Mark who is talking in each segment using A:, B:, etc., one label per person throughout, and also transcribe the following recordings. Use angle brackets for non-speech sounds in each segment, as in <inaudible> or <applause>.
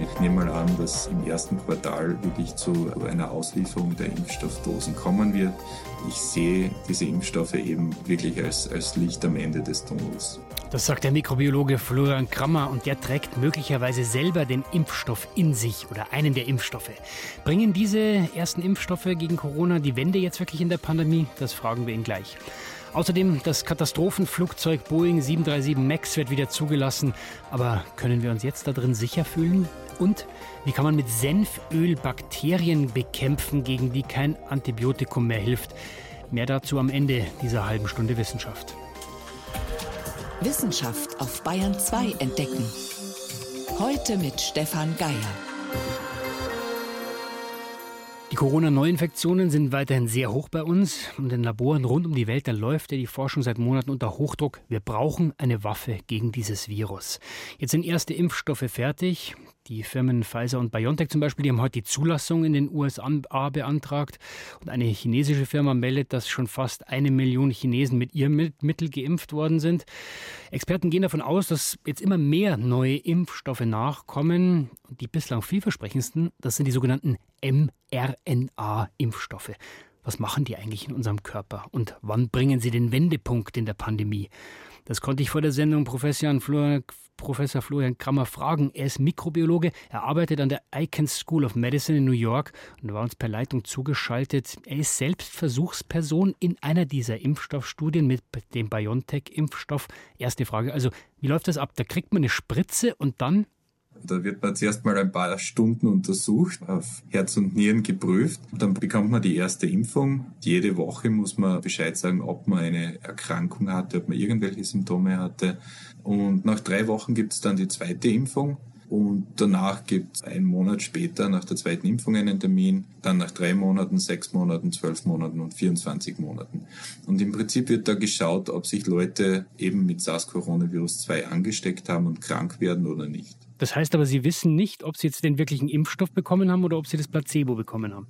A: Ich nehme mal an, dass im ersten Quartal wirklich zu einer Auslieferung der Impfstoffdosen kommen wird. Ich sehe diese Impfstoffe eben wirklich als, als Licht am Ende des Tunnels.
B: Das sagt der Mikrobiologe Florian Krammer und der trägt möglicherweise selber den Impfstoff in sich oder einen der Impfstoffe. Bringen diese ersten Impfstoffe gegen Corona die Wende jetzt wirklich in der Pandemie? Das fragen wir ihn gleich. Außerdem das Katastrophenflugzeug Boeing 737 MAX wird wieder zugelassen. Aber können wir uns jetzt da drin sicher fühlen? Und wie kann man mit Senföl Bakterien bekämpfen, gegen die kein Antibiotikum mehr hilft? Mehr dazu am Ende dieser halben Stunde Wissenschaft.
C: Wissenschaft auf Bayern 2 entdecken. Heute mit Stefan Geier.
B: Corona-Neuinfektionen sind weiterhin sehr hoch bei uns und in Laboren rund um die Welt, da läuft ja die Forschung seit Monaten unter Hochdruck. Wir brauchen eine Waffe gegen dieses Virus. Jetzt sind erste Impfstoffe fertig. Die Firmen Pfizer und BioNTech zum Beispiel, die haben heute die Zulassung in den USA beantragt. Und eine chinesische Firma meldet, dass schon fast eine Million Chinesen mit ihrem Mittel geimpft worden sind. Experten gehen davon aus, dass jetzt immer mehr neue Impfstoffe nachkommen. Die bislang vielversprechendsten, das sind die sogenannten mRNA-Impfstoffe. Was machen die eigentlich in unserem Körper und wann bringen sie den Wendepunkt in der Pandemie? Das konnte ich vor der Sendung Professor Florian, Professor Florian Krammer fragen. Er ist Mikrobiologe, er arbeitet an der Icahn School of Medicine in New York und war uns per Leitung zugeschaltet. Er ist selbst Versuchsperson in einer dieser Impfstoffstudien mit dem BioNTech-Impfstoff. Erste Frage, also wie läuft das ab? Da kriegt man eine Spritze und dann
A: da wird man zuerst mal ein paar Stunden untersucht, auf Herz und Nieren geprüft. Dann bekommt man die erste Impfung. Jede Woche muss man Bescheid sagen, ob man eine Erkrankung hatte, ob man irgendwelche Symptome hatte. Und nach drei Wochen gibt es dann die zweite Impfung. Und danach gibt es einen Monat später nach der zweiten Impfung einen Termin, dann nach drei Monaten, sechs Monaten, zwölf Monaten und 24 Monaten. Und im Prinzip wird da geschaut, ob sich Leute eben mit SARS-Coronavirus-2 angesteckt haben und krank werden oder nicht.
B: Das heißt aber, Sie wissen nicht, ob Sie jetzt den wirklichen Impfstoff bekommen haben oder ob Sie das Placebo bekommen haben.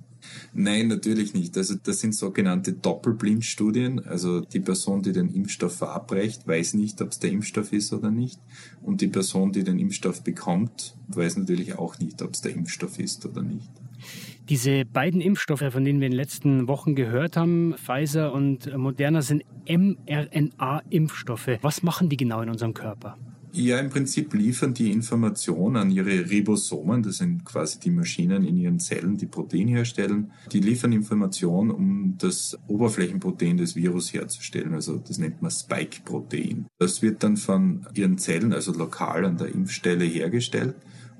A: Nein, natürlich nicht. Also das sind sogenannte Doppelblindstudien. Also die Person, die den Impfstoff verabreicht, weiß nicht, ob es der Impfstoff ist oder nicht. Und die Person, die den Impfstoff bekommt, weiß natürlich auch nicht, ob es der Impfstoff ist oder nicht.
B: Diese beiden Impfstoffe, von denen wir in den letzten Wochen gehört haben, Pfizer und Moderna, sind mRNA-Impfstoffe. Was machen die genau in unserem Körper?
A: Ja, im Prinzip liefern die Information an ihre Ribosomen, das sind quasi die Maschinen in ihren Zellen, die Protein herstellen. Die liefern Information, um das Oberflächenprotein des Virus herzustellen. Also das nennt man Spike-Protein. Das wird dann von ihren Zellen, also lokal an der Impfstelle hergestellt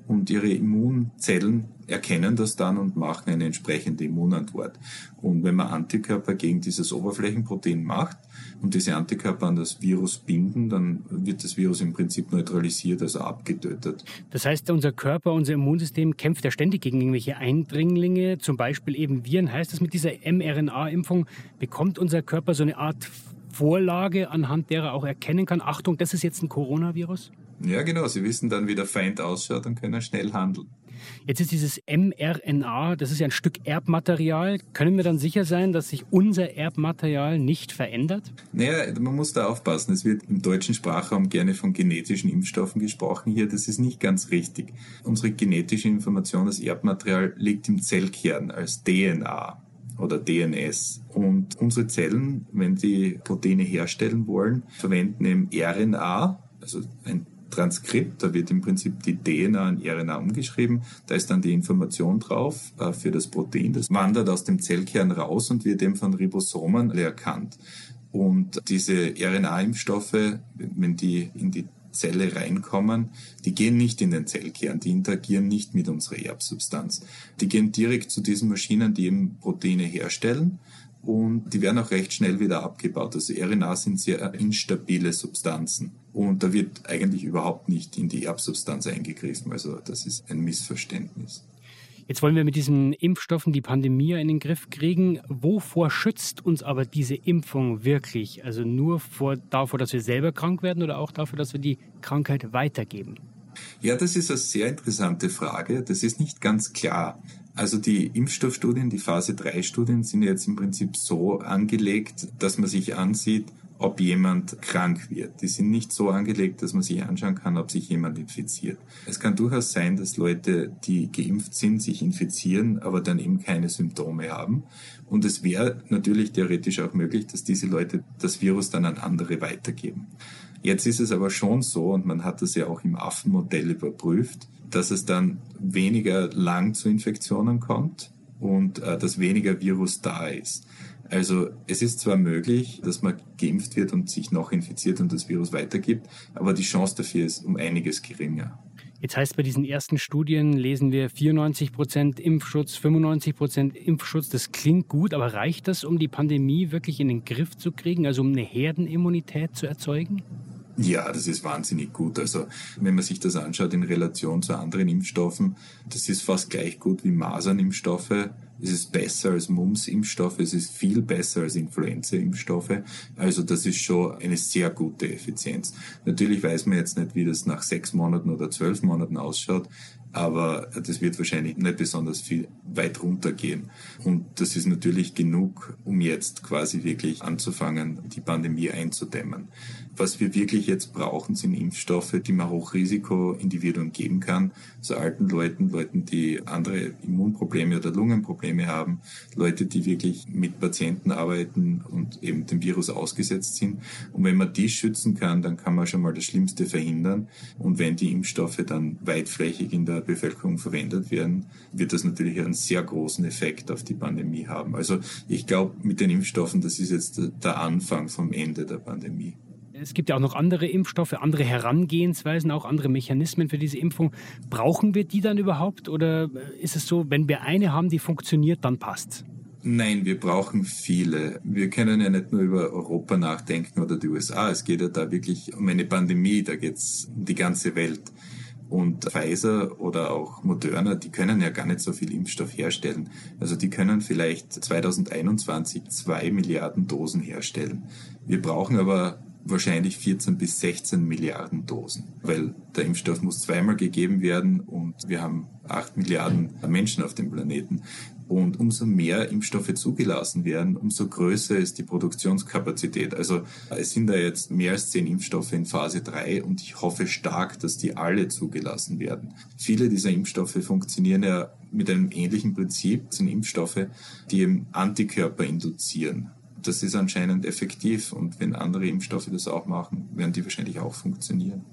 A: und ihre Immunzellen erkennen das dann und machen eine entsprechende Immunantwort. Und wenn man Antikörper gegen dieses Oberflächenprotein macht und diese Antikörper an das Virus binden, dann wird das Virus im Prinzip neutralisiert, also abgetötet.
B: Das heißt, unser Körper, unser Immunsystem kämpft ja ständig gegen irgendwelche Eindringlinge, zum Beispiel eben Viren. Heißt das, mit dieser mRNA-Impfung bekommt unser Körper so eine Art Vorlage, anhand derer er auch erkennen kann, Achtung, das ist jetzt ein Coronavirus?
A: Ja, genau. Sie wissen dann, wie der Feind ausschaut und können schnell handeln.
B: Jetzt ist dieses mRNA, das ist ja ein Stück Erbmaterial. Können wir dann sicher sein, dass sich unser Erbmaterial nicht verändert?
A: Naja, man muss da aufpassen. Es wird im deutschen Sprachraum gerne von genetischen Impfstoffen gesprochen hier. Das ist nicht ganz richtig. Unsere genetische Information, das Erbmaterial, liegt im Zellkern als DNA oder DNS. Und unsere Zellen, wenn die Proteine herstellen wollen, verwenden eben RNA, also ein Transkript, da wird im Prinzip die DNA in RNA umgeschrieben, da ist dann die Information drauf äh, für das Protein, das wandert aus dem Zellkern raus und wird eben von Ribosomen erkannt. Und diese RNA-Impfstoffe, wenn die in die Zelle reinkommen, die gehen nicht in den Zellkern, die interagieren nicht mit unserer Erbsubstanz. Die gehen direkt zu diesen Maschinen, die eben Proteine herstellen und die werden auch recht schnell wieder abgebaut. Also RNA sind sehr instabile Substanzen und da wird eigentlich überhaupt nicht in die Erbsubstanz eingegriffen. Also das ist ein Missverständnis.
B: Jetzt wollen wir mit diesen Impfstoffen die Pandemie in den Griff kriegen. Wovor schützt uns aber diese Impfung wirklich? Also nur vor, davor, dass wir selber krank werden oder auch dafür, dass wir die Krankheit weitergeben?
A: Ja, das ist eine sehr interessante Frage. Das ist nicht ganz klar. Also die Impfstoffstudien, die Phase 3 Studien sind jetzt im Prinzip so angelegt, dass man sich ansieht, ob jemand krank wird. Die sind nicht so angelegt, dass man sich anschauen kann, ob sich jemand infiziert. Es kann durchaus sein, dass Leute, die geimpft sind, sich infizieren, aber dann eben keine Symptome haben. Und es wäre natürlich theoretisch auch möglich, dass diese Leute das Virus dann an andere weitergeben. Jetzt ist es aber schon so, und man hat das ja auch im Affenmodell überprüft, dass es dann weniger lang zu Infektionen kommt und äh, dass weniger Virus da ist. Also es ist zwar möglich, dass man geimpft wird und sich noch infiziert und das Virus weitergibt, aber die Chance dafür ist um einiges geringer.
B: Jetzt heißt bei diesen ersten Studien lesen wir 94 Prozent Impfschutz, 95 Prozent Impfschutz. Das klingt gut, aber reicht das, um die Pandemie wirklich in den Griff zu kriegen, also um eine Herdenimmunität zu erzeugen?
A: Ja, das ist wahnsinnig gut. Also wenn man sich das anschaut in Relation zu anderen Impfstoffen, das ist fast gleich gut wie Masernimpfstoffe. Es ist besser als Mumps-Impfstoffe, es ist viel besser als Influenza-Impfstoffe. Also das ist schon eine sehr gute Effizienz. Natürlich weiß man jetzt nicht, wie das nach sechs Monaten oder zwölf Monaten ausschaut, aber das wird wahrscheinlich nicht besonders viel weit runtergehen. Und das ist natürlich genug, um jetzt quasi wirklich anzufangen, die Pandemie einzudämmen. Was wir wirklich jetzt brauchen, sind Impfstoffe, die man Hochrisikoindividuen geben kann, so alten Leuten, Leuten, die andere Immunprobleme oder Lungenprobleme haben, Leute, die wirklich mit Patienten arbeiten und eben dem Virus ausgesetzt sind. Und wenn man die schützen kann, dann kann man schon mal das Schlimmste verhindern. Und wenn die Impfstoffe dann weitflächig in der Bevölkerung verwendet werden, wird das natürlich einen sehr großen Effekt auf die Pandemie haben. Also ich glaube, mit den Impfstoffen, das ist jetzt der Anfang vom Ende der Pandemie.
B: Es gibt ja auch noch andere Impfstoffe, andere Herangehensweisen, auch andere Mechanismen für diese Impfung. Brauchen wir die dann überhaupt oder ist es so, wenn wir eine haben, die funktioniert, dann passt?
A: Nein, wir brauchen viele. Wir können ja nicht nur über Europa nachdenken oder die USA. Es geht ja da wirklich um eine Pandemie, da geht es um die ganze Welt. Und Pfizer oder auch Moderna, die können ja gar nicht so viel Impfstoff herstellen. Also die können vielleicht 2021 zwei Milliarden Dosen herstellen. Wir brauchen aber wahrscheinlich 14 bis 16 Milliarden Dosen, weil der Impfstoff muss zweimal gegeben werden und wir haben 8 Milliarden Menschen auf dem Planeten. Und umso mehr Impfstoffe zugelassen werden, umso größer ist die Produktionskapazität. Also es sind da jetzt mehr als zehn Impfstoffe in Phase 3 und ich hoffe stark, dass die alle zugelassen werden. Viele dieser Impfstoffe funktionieren ja mit einem ähnlichen Prinzip, das sind Impfstoffe, die eben Antikörper induzieren das ist anscheinend effektiv und wenn andere Impfstoffe das auch machen, werden die wahrscheinlich auch funktionieren.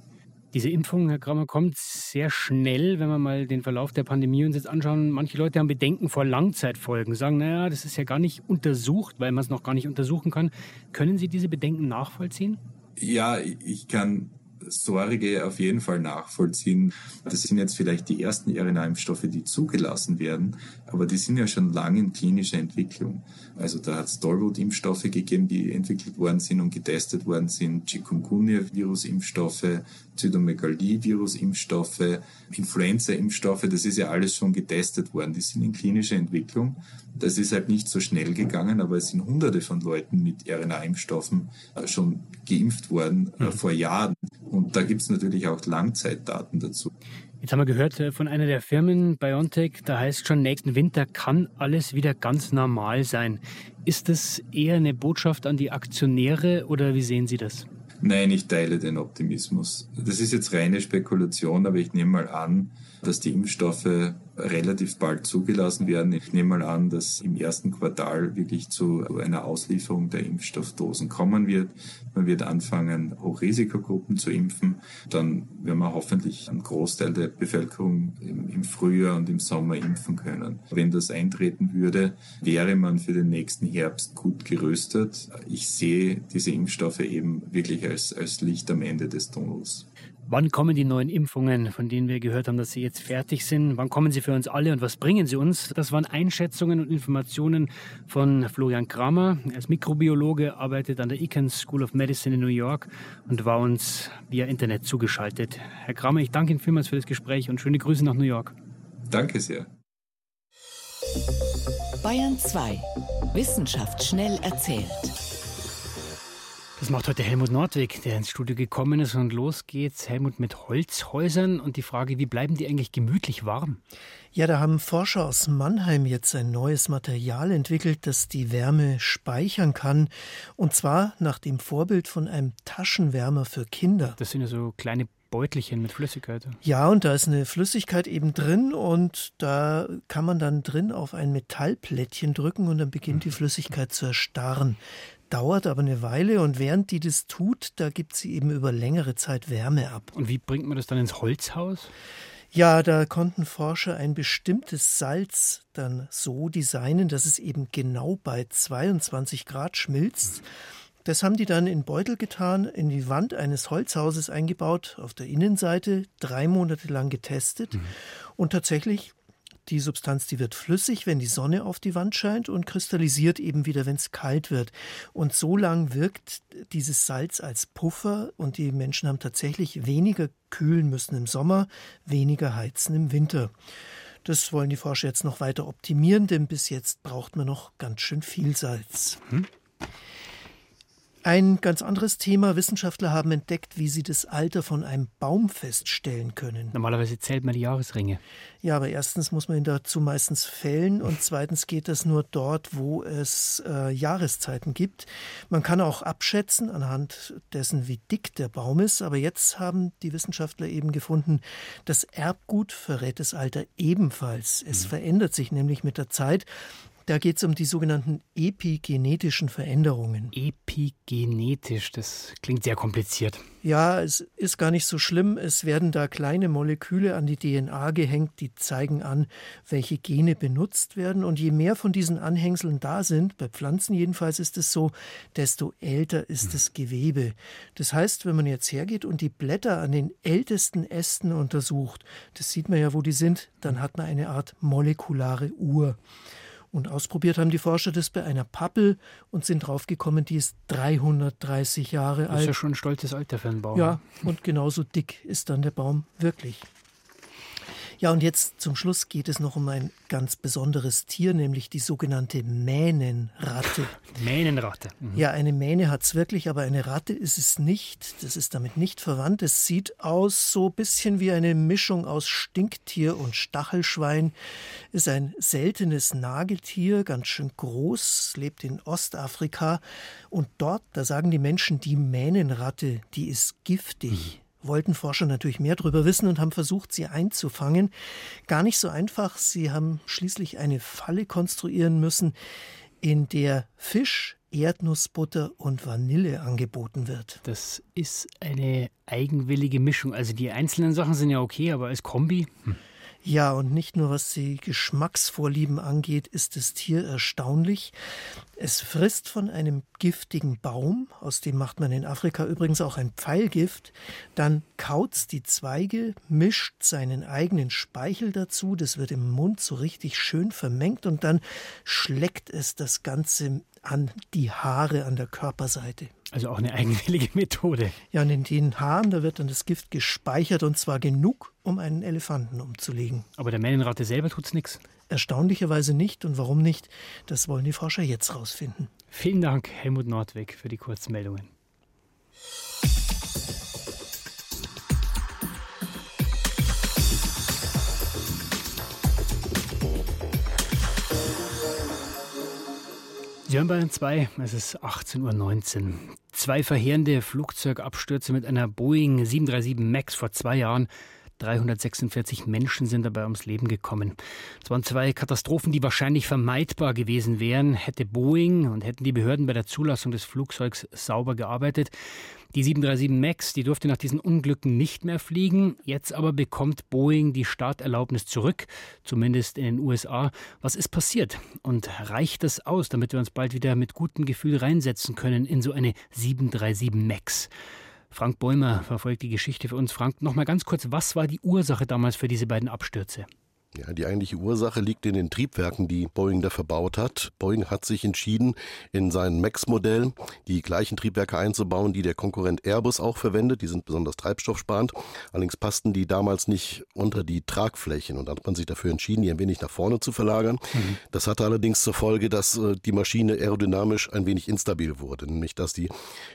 B: Diese Impfung, Herr Kramer, kommt sehr schnell, wenn wir mal den Verlauf der Pandemie uns jetzt anschauen. Manche Leute haben Bedenken vor Langzeitfolgen, sagen, naja, das ist ja gar nicht untersucht, weil man es noch gar nicht untersuchen kann. Können Sie diese Bedenken nachvollziehen?
A: Ja, ich kann Sorge auf jeden Fall nachvollziehen. Das sind jetzt vielleicht die ersten RNA-Impfstoffe, die zugelassen werden, aber die sind ja schon lange in klinischer Entwicklung. Also da hat es Tollwut-Impfstoffe gegeben, die entwickelt worden sind und getestet worden sind, Chikungunya-Virus-Impfstoffe, Zytomegalie-Virus-Impfstoffe, Influenza-Impfstoffe, das ist ja alles schon getestet worden. Die sind in klinischer Entwicklung. Das ist halt nicht so schnell gegangen, aber es sind hunderte von Leuten mit RNA-Impfstoffen schon geimpft worden äh, mhm. vor Jahren. Und da gibt es natürlich auch Langzeitdaten dazu.
B: Jetzt haben wir gehört äh, von einer der Firmen, BioNTech, da heißt schon, nächsten Winter kann alles wieder ganz normal sein. Ist das eher eine Botschaft an die Aktionäre oder wie sehen Sie das?
A: Nein, ich teile den Optimismus. Das ist jetzt reine Spekulation, aber ich nehme mal an, dass die Impfstoffe relativ bald zugelassen werden. Ich nehme mal an, dass im ersten Quartal wirklich zu einer Auslieferung der Impfstoffdosen kommen wird. Man wird anfangen, Hochrisikogruppen zu impfen. Dann werden wir hoffentlich einen Großteil der Bevölkerung im Frühjahr und im Sommer impfen können. Wenn das eintreten würde, wäre man für den nächsten Herbst gut gerüstet. Ich sehe diese Impfstoffe eben wirklich als, als Licht am Ende des Tunnels.
B: Wann kommen die neuen Impfungen, von denen wir gehört haben, dass sie jetzt fertig sind? Wann kommen sie für uns alle und was bringen sie uns? Das waren Einschätzungen und Informationen von Florian Kramer. Er ist Mikrobiologe, arbeitet an der Icahn School of Medicine in New York und war uns via Internet zugeschaltet. Herr Kramer, ich danke Ihnen vielmals für das Gespräch und schöne Grüße nach New York.
A: Danke sehr.
C: Bayern 2. Wissenschaft schnell erzählt.
B: Das macht heute Helmut Nordwig, der ins Studio gekommen ist und los geht's. Helmut mit Holzhäusern und die Frage, wie bleiben die eigentlich gemütlich warm?
D: Ja, da haben Forscher aus Mannheim jetzt ein neues Material entwickelt, das die Wärme speichern kann. Und zwar nach dem Vorbild von einem Taschenwärmer für Kinder.
B: Das sind ja so kleine Beutelchen mit Flüssigkeit.
D: Ja, und da ist eine Flüssigkeit eben drin und da kann man dann drin auf ein Metallplättchen drücken und dann beginnt die Flüssigkeit zu erstarren dauert aber eine Weile und während die das tut, da gibt sie eben über längere Zeit Wärme ab.
B: Und wie bringt man das dann ins Holzhaus?
D: Ja, da konnten Forscher ein bestimmtes Salz dann so designen, dass es eben genau bei 22 Grad schmilzt. Das haben die dann in Beutel getan, in die Wand eines Holzhauses eingebaut, auf der Innenseite, drei Monate lang getestet. Mhm. Und tatsächlich die Substanz, die wird flüssig, wenn die Sonne auf die Wand scheint und kristallisiert eben wieder, wenn es kalt wird. Und so lang wirkt dieses Salz als Puffer und die Menschen haben tatsächlich weniger kühlen müssen im Sommer, weniger heizen im Winter. Das wollen die Forscher jetzt noch weiter optimieren, denn bis jetzt braucht man noch ganz schön viel Salz. Hm? Ein ganz anderes Thema. Wissenschaftler haben entdeckt, wie sie das Alter von einem Baum feststellen können.
B: Normalerweise zählt man die Jahresringe.
D: Ja, aber erstens muss man ihn dazu meistens fällen und zweitens geht das nur dort, wo es äh, Jahreszeiten gibt. Man kann auch abschätzen anhand dessen, wie dick der Baum ist. Aber jetzt haben die Wissenschaftler eben gefunden, das Erbgut verrät das Alter ebenfalls. Es mhm. verändert sich nämlich mit der Zeit. Da geht es um die sogenannten epigenetischen Veränderungen.
B: Epigenetisch, das klingt sehr kompliziert.
D: Ja, es ist gar nicht so schlimm. Es werden da kleine Moleküle an die DNA gehängt, die zeigen an, welche Gene benutzt werden. Und je mehr von diesen Anhängseln da sind, bei Pflanzen jedenfalls ist es so, desto älter ist das Gewebe. Das heißt, wenn man jetzt hergeht und die Blätter an den ältesten Ästen untersucht, das sieht man ja, wo die sind, dann hat man eine Art molekulare Uhr. Und ausprobiert haben die Forscher das bei einer Pappel und sind draufgekommen, die ist 330 Jahre alt. Das
B: ist ja schon ein stolzes Alter für einen Baum.
D: Ja, und genauso dick ist dann der Baum wirklich. Ja, und jetzt zum Schluss geht es noch um ein ganz besonderes Tier, nämlich die sogenannte Mähnenratte.
B: Mähnenratte.
D: Mhm. Ja, eine Mähne hat es wirklich, aber eine Ratte ist es nicht. Das ist damit nicht verwandt. Es sieht aus so ein bisschen wie eine Mischung aus Stinktier und Stachelschwein. Ist ein seltenes Nagetier, ganz schön groß, lebt in Ostafrika. Und dort, da sagen die Menschen, die Mähnenratte, die ist giftig. Mhm wollten Forscher natürlich mehr darüber wissen und haben versucht, sie einzufangen. Gar nicht so einfach. Sie haben schließlich eine Falle konstruieren müssen, in der Fisch, Erdnussbutter und Vanille angeboten wird.
B: Das ist eine eigenwillige Mischung. Also die einzelnen Sachen sind ja okay, aber als Kombi. Hm.
D: Ja, und nicht nur was die Geschmacksvorlieben angeht, ist das Tier erstaunlich. Es frisst von einem giftigen Baum, aus dem macht man in Afrika übrigens auch ein Pfeilgift, dann kaut's die Zweige, mischt seinen eigenen Speichel dazu, das wird im Mund so richtig schön vermengt und dann schleckt es das Ganze an die Haare an der Körperseite.
B: Also auch eine eigenwillige <laughs> Methode.
D: Ja, und in den Haaren, da wird dann das Gift gespeichert und zwar genug, um einen Elefanten umzulegen.
B: Aber der Mähnenratte selber tut's nichts.
D: Erstaunlicherweise nicht. Und warum nicht? Das wollen die Forscher jetzt rausfinden.
B: Vielen Dank, Helmut Nordweg, für die Kurzmeldungen. Sie hören Bayern 2, es ist 18.19 Uhr. Zwei verheerende Flugzeugabstürze mit einer Boeing 737 MAX vor zwei Jahren 346 Menschen sind dabei ums Leben gekommen. Es waren zwei Katastrophen, die wahrscheinlich vermeidbar gewesen wären, hätte Boeing und hätten die Behörden bei der Zulassung des Flugzeugs sauber gearbeitet. Die 737 MAX, die durfte nach diesen Unglücken nicht mehr fliegen. Jetzt aber bekommt Boeing die Starterlaubnis zurück, zumindest in den USA. Was ist passiert? Und reicht das aus, damit wir uns bald wieder mit gutem Gefühl reinsetzen können in so eine 737 MAX? Frank Bäumer verfolgt die Geschichte für uns. Frank, noch mal ganz kurz, was war die Ursache damals für diese beiden Abstürze?
E: Ja, die eigentliche Ursache liegt in den Triebwerken, die Boeing da verbaut hat. Boeing hat sich entschieden, in sein MAX-Modell die gleichen Triebwerke einzubauen, die der Konkurrent Airbus auch verwendet. Die sind besonders treibstoffsparend. Allerdings passten die damals nicht unter die Tragflächen und hat man sich dafür entschieden, die ein wenig nach vorne zu verlagern. Mhm. Das hatte allerdings zur Folge, dass äh, die Maschine aerodynamisch ein wenig instabil wurde, nämlich dass die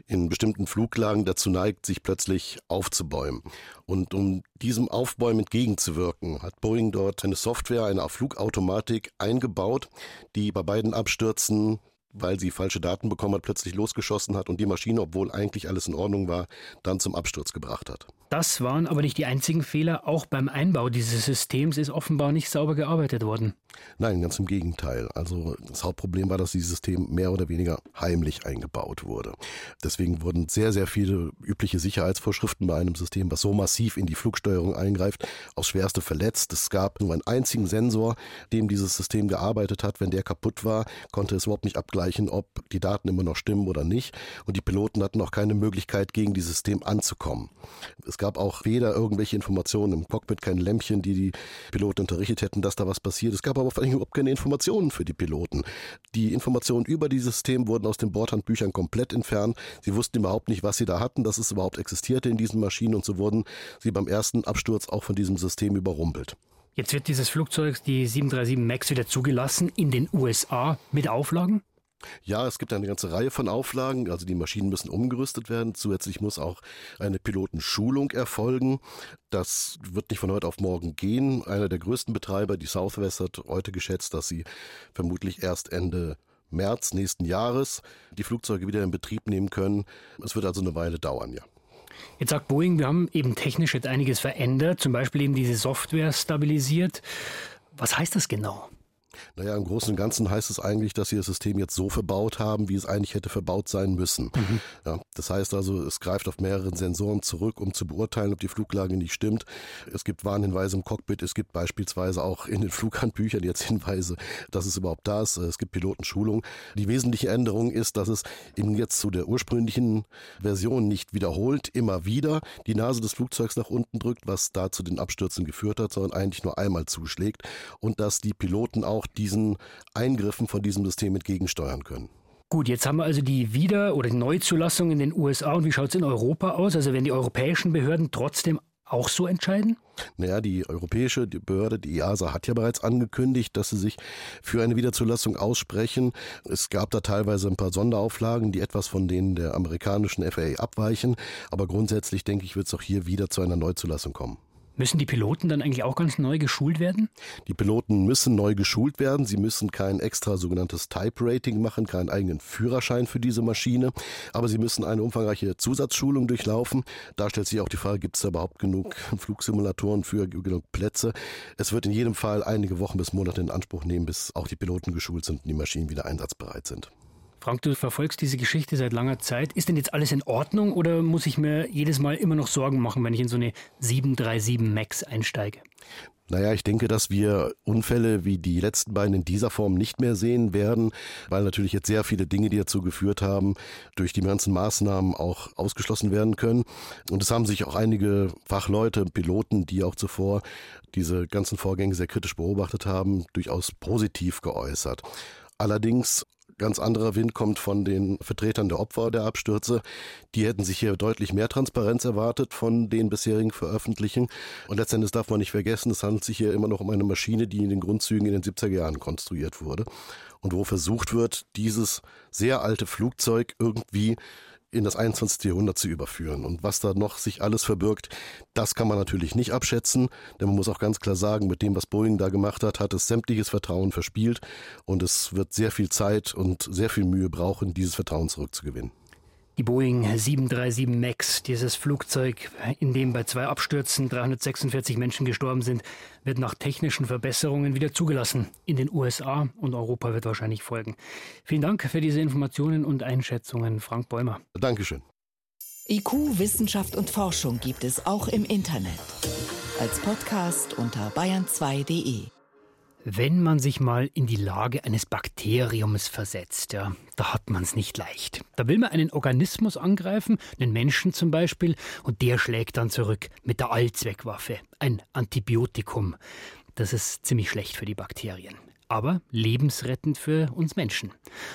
E: in bestimmten Fluglagen dazu neigt, sich plötzlich aufzubäumen. Und um diesem Aufbäumen entgegenzuwirken, hat Boeing dort eine Software, eine Flugautomatik eingebaut, die bei beiden Abstürzen weil sie falsche Daten bekommen hat, plötzlich losgeschossen hat und die Maschine, obwohl eigentlich alles in Ordnung war, dann zum Absturz gebracht hat.
B: Das waren aber nicht die einzigen Fehler. Auch beim Einbau dieses Systems ist offenbar nicht sauber gearbeitet worden.
E: Nein, ganz im Gegenteil. Also das Hauptproblem war, dass dieses System mehr oder weniger heimlich eingebaut wurde. Deswegen wurden sehr, sehr viele übliche Sicherheitsvorschriften bei einem System, was so massiv in die Flugsteuerung eingreift, aufs Schwerste verletzt. Es gab nur einen einzigen Sensor, dem dieses System gearbeitet hat. Wenn der kaputt war, konnte es überhaupt nicht abgleichen, ob die Daten immer noch stimmen oder nicht. Und die Piloten hatten auch keine Möglichkeit, gegen dieses System anzukommen. Es gab auch weder irgendwelche Informationen im Cockpit, kein Lämpchen, die die Piloten unterrichtet hätten, dass da was passiert. Es gab aber vor allem überhaupt keine Informationen für die Piloten. Die Informationen über dieses System wurden aus den Bordhandbüchern komplett entfernt. Sie wussten überhaupt nicht, was sie da hatten, dass es überhaupt existierte in diesen Maschinen und so wurden sie beim ersten Absturz auch von diesem System überrumpelt.
B: Jetzt wird dieses Flugzeug, die 737 MAX, wieder zugelassen in den USA mit Auflagen?
E: Ja, es gibt eine ganze Reihe von Auflagen. Also die Maschinen müssen umgerüstet werden. Zusätzlich muss auch eine Pilotenschulung erfolgen. Das wird nicht von heute auf morgen gehen. Einer der größten Betreiber, die Southwest, hat heute geschätzt, dass sie vermutlich erst Ende März nächsten Jahres die Flugzeuge wieder in Betrieb nehmen können. Es wird also eine Weile dauern, ja.
B: Jetzt sagt Boeing, wir haben eben technisch jetzt einiges verändert, zum Beispiel eben diese Software stabilisiert. Was heißt das genau?
E: Naja, im Großen und Ganzen heißt es eigentlich, dass sie das System jetzt so verbaut haben, wie es eigentlich hätte verbaut sein müssen. Mhm. Ja, das heißt also, es greift auf mehrere Sensoren zurück, um zu beurteilen, ob die Fluglage nicht stimmt. Es gibt Warnhinweise im Cockpit, es gibt beispielsweise auch in den <laughs> Flughandbüchern jetzt Hinweise, dass es überhaupt da ist. Es gibt Pilotenschulung. Die wesentliche Änderung ist, dass es eben jetzt zu der ursprünglichen Version nicht wiederholt, immer wieder die Nase des Flugzeugs nach unten drückt, was da zu den Abstürzen geführt hat, sondern eigentlich nur einmal zuschlägt und dass die Piloten auch diesen Eingriffen von diesem System entgegensteuern können.
B: Gut, jetzt haben wir also die Wieder- oder die Neuzulassung in den USA. Und wie schaut es in Europa aus? Also werden die europäischen Behörden trotzdem auch so entscheiden?
E: Naja, die europäische Behörde, die EASA, hat ja bereits angekündigt, dass sie sich für eine Wiederzulassung aussprechen. Es gab da teilweise ein paar Sonderauflagen, die etwas von denen der amerikanischen FAA abweichen. Aber grundsätzlich denke ich, wird es auch hier wieder zu einer Neuzulassung kommen.
B: Müssen die Piloten dann eigentlich auch ganz neu geschult werden?
E: Die Piloten müssen neu geschult werden. Sie müssen kein extra sogenanntes Type-Rating machen, keinen eigenen Führerschein für diese Maschine. Aber sie müssen eine umfangreiche Zusatzschulung durchlaufen. Da stellt sich auch die Frage, gibt es da überhaupt genug Flugsimulatoren für genug Plätze? Es wird in jedem Fall einige Wochen bis Monate in Anspruch nehmen, bis auch die Piloten geschult sind und die Maschinen wieder einsatzbereit sind.
B: Frank, du verfolgst diese Geschichte seit langer Zeit. Ist denn jetzt alles in Ordnung oder muss ich mir jedes Mal immer noch Sorgen machen, wenn ich in so eine 737 MAX einsteige?
E: Naja, ich denke, dass wir Unfälle wie die letzten beiden in dieser Form nicht mehr sehen werden, weil natürlich jetzt sehr viele Dinge, die dazu geführt haben, durch die ganzen Maßnahmen auch ausgeschlossen werden können. Und es haben sich auch einige Fachleute, Piloten, die auch zuvor diese ganzen Vorgänge sehr kritisch beobachtet haben, durchaus positiv geäußert. Allerdings Ganz anderer Wind kommt von den Vertretern der Opfer der Abstürze. Die hätten sich hier deutlich mehr Transparenz erwartet von den bisherigen Veröffentlichen. Und letztendlich darf man nicht vergessen, es handelt sich hier immer noch um eine Maschine, die in den Grundzügen in den 70er Jahren konstruiert wurde. Und wo versucht wird, dieses sehr alte Flugzeug irgendwie in das 21. Jahrhundert zu überführen. Und was da noch sich alles verbirgt, das kann man natürlich nicht abschätzen, denn man muss auch ganz klar sagen, mit dem, was Boeing da gemacht hat, hat es sämtliches Vertrauen verspielt und es wird sehr viel Zeit und sehr viel Mühe brauchen, dieses Vertrauen zurückzugewinnen.
B: Die Boeing 737 MAX, dieses Flugzeug, in dem bei zwei Abstürzen 346 Menschen gestorben sind, wird nach technischen Verbesserungen wieder zugelassen. In den USA und Europa wird wahrscheinlich folgen. Vielen Dank für diese Informationen und Einschätzungen, Frank Bäumer.
E: Dankeschön.
C: IQ, Wissenschaft und Forschung gibt es auch im Internet. Als Podcast unter bayern2.de.
B: Wenn man sich mal in die Lage eines Bakteriums versetzt, ja, da hat man es nicht leicht. Da will man einen Organismus angreifen, einen Menschen zum Beispiel, und der schlägt dann zurück mit der Allzweckwaffe, ein Antibiotikum. Das ist ziemlich schlecht für die Bakterien aber lebensrettend für uns Menschen.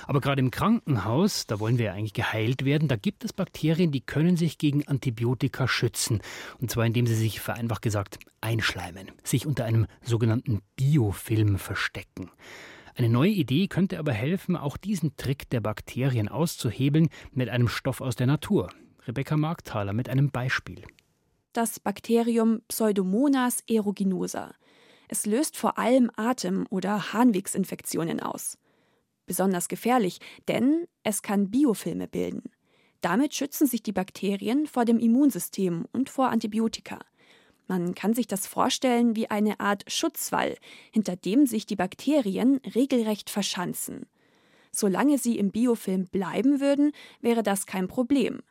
B: Aber gerade im Krankenhaus, da wollen wir ja eigentlich geheilt werden, da gibt es Bakterien, die können sich gegen Antibiotika schützen. Und zwar indem sie sich vereinfacht gesagt einschleimen, sich unter einem sogenannten Biofilm verstecken. Eine neue Idee könnte aber helfen, auch diesen Trick der Bakterien auszuhebeln mit einem Stoff aus der Natur. Rebecca Markthaler mit einem Beispiel.
F: Das Bakterium Pseudomonas aeruginosa. Es löst vor allem Atem- oder Harnwegsinfektionen aus. Besonders gefährlich, denn es kann Biofilme bilden. Damit schützen sich die Bakterien vor dem Immunsystem und vor Antibiotika. Man kann sich das vorstellen wie eine Art Schutzwall, hinter dem sich die Bakterien regelrecht verschanzen. Solange sie im Biofilm bleiben würden, wäre das kein Problem.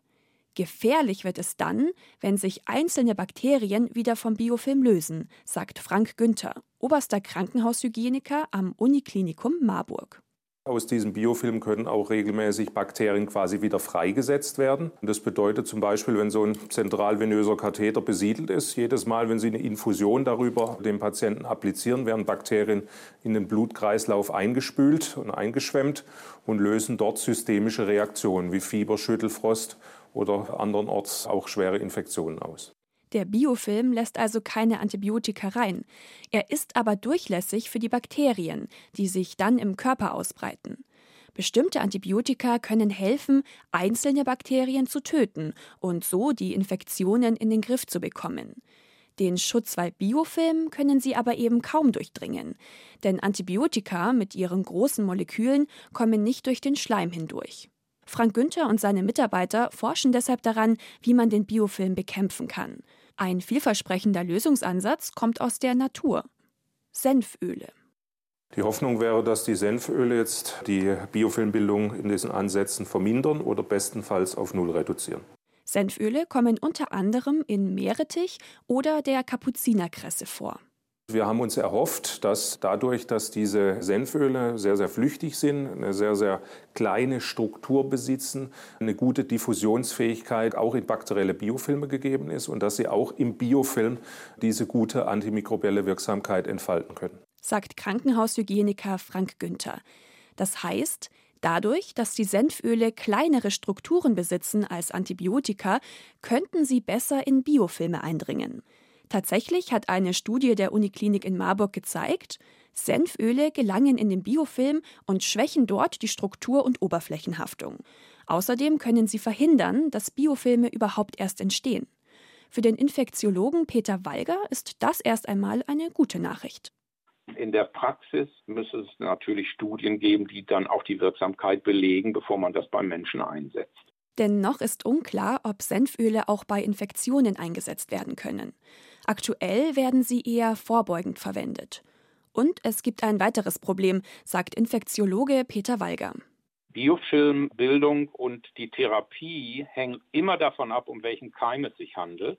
F: Gefährlich wird es dann, wenn sich einzelne Bakterien wieder vom Biofilm lösen, sagt Frank Günther, oberster Krankenhaushygieniker am Uniklinikum Marburg.
G: Aus diesem Biofilm können auch regelmäßig Bakterien quasi wieder freigesetzt werden. Das bedeutet zum Beispiel, wenn so ein zentralvenöser Katheter besiedelt ist, jedes Mal, wenn Sie eine Infusion darüber dem Patienten applizieren, werden Bakterien in den Blutkreislauf eingespült und eingeschwemmt und lösen dort systemische Reaktionen wie Fieber, Schüttelfrost oder andernorts auch schwere Infektionen aus.
F: Der Biofilm lässt also keine Antibiotika rein. Er ist aber durchlässig für die Bakterien, die sich dann im Körper ausbreiten. Bestimmte Antibiotika können helfen, einzelne Bakterien zu töten und so die Infektionen in den Griff zu bekommen. Den Schutzwall Biofilm können sie aber eben kaum durchdringen, denn Antibiotika mit ihren großen Molekülen kommen nicht durch den Schleim hindurch. Frank Günther und seine Mitarbeiter forschen deshalb daran, wie man den Biofilm bekämpfen kann. Ein vielversprechender Lösungsansatz kommt aus der Natur. Senföle.
G: Die Hoffnung wäre, dass die Senföle jetzt die Biofilmbildung in diesen Ansätzen vermindern oder bestenfalls auf Null reduzieren.
F: Senföle kommen unter anderem in Meerrettich oder der Kapuzinerkresse vor.
G: Wir haben uns erhofft, dass dadurch, dass diese Senföle sehr, sehr flüchtig sind, eine sehr, sehr kleine Struktur besitzen, eine gute Diffusionsfähigkeit auch in bakterielle Biofilme gegeben ist und dass sie auch im Biofilm diese gute antimikrobielle Wirksamkeit entfalten können.
F: Sagt Krankenhaushygieniker Frank Günther. Das heißt, Dadurch, dass die Senföle kleinere Strukturen besitzen als Antibiotika, könnten sie besser in Biofilme eindringen. Tatsächlich hat eine Studie der Uniklinik in Marburg gezeigt, Senföle gelangen in den Biofilm und schwächen dort die Struktur und Oberflächenhaftung. Außerdem können sie verhindern, dass Biofilme überhaupt erst entstehen. Für den Infektiologen Peter Walger ist das erst einmal eine gute Nachricht.
H: In der Praxis müsste es natürlich Studien geben, die dann auch die Wirksamkeit belegen, bevor man das beim Menschen einsetzt.
F: Denn noch ist unklar, ob Senföle auch bei Infektionen eingesetzt werden können. Aktuell werden sie eher vorbeugend verwendet. Und es gibt ein weiteres Problem, sagt Infektiologe Peter Walger.
H: Biofilmbildung und die Therapie hängen immer davon ab, um welchen Keim es sich handelt.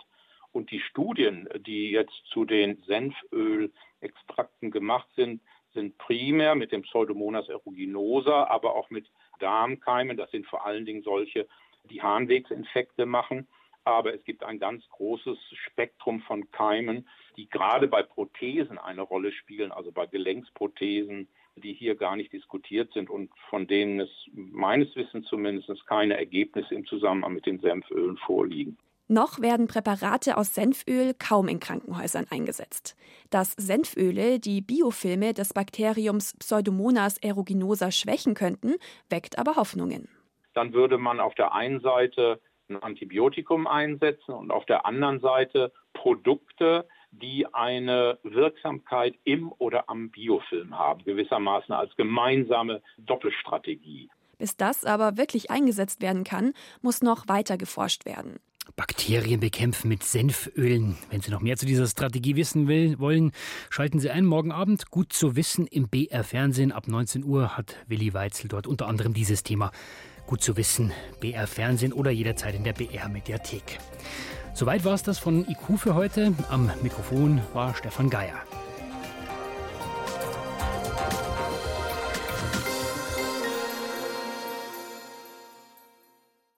H: Und die Studien, die jetzt zu den Senfölextrakten gemacht sind, sind primär mit dem Pseudomonas aeruginosa, aber auch mit Darmkeimen. Das sind vor allen Dingen solche, die Harnwegsinfekte machen aber es gibt ein ganz großes Spektrum von Keimen, die gerade bei Prothesen eine Rolle spielen, also bei Gelenksprothesen, die hier gar nicht diskutiert sind und von denen es meines Wissens zumindest keine Ergebnisse im Zusammenhang mit den Senfölen vorliegen.
F: Noch werden Präparate aus Senföl kaum in Krankenhäusern eingesetzt. Dass Senföle die Biofilme des Bakteriums Pseudomonas aeruginosa schwächen könnten, weckt aber Hoffnungen.
H: Dann würde man auf der einen Seite ein Antibiotikum einsetzen und auf der anderen Seite Produkte, die eine Wirksamkeit im oder am Biofilm haben, gewissermaßen als gemeinsame Doppelstrategie.
F: Bis das aber wirklich eingesetzt werden kann, muss noch weiter geforscht werden.
B: Bakterien bekämpfen mit Senfölen. Wenn Sie noch mehr zu dieser Strategie wissen will, wollen, schalten Sie ein morgen Abend. Gut zu wissen im BR Fernsehen. Ab 19 Uhr hat Willi Weitzel dort unter anderem dieses Thema Gut zu wissen, BR Fernsehen oder jederzeit in der BR Mediathek. Soweit war es das von IQ für heute. Am Mikrofon war Stefan Geier.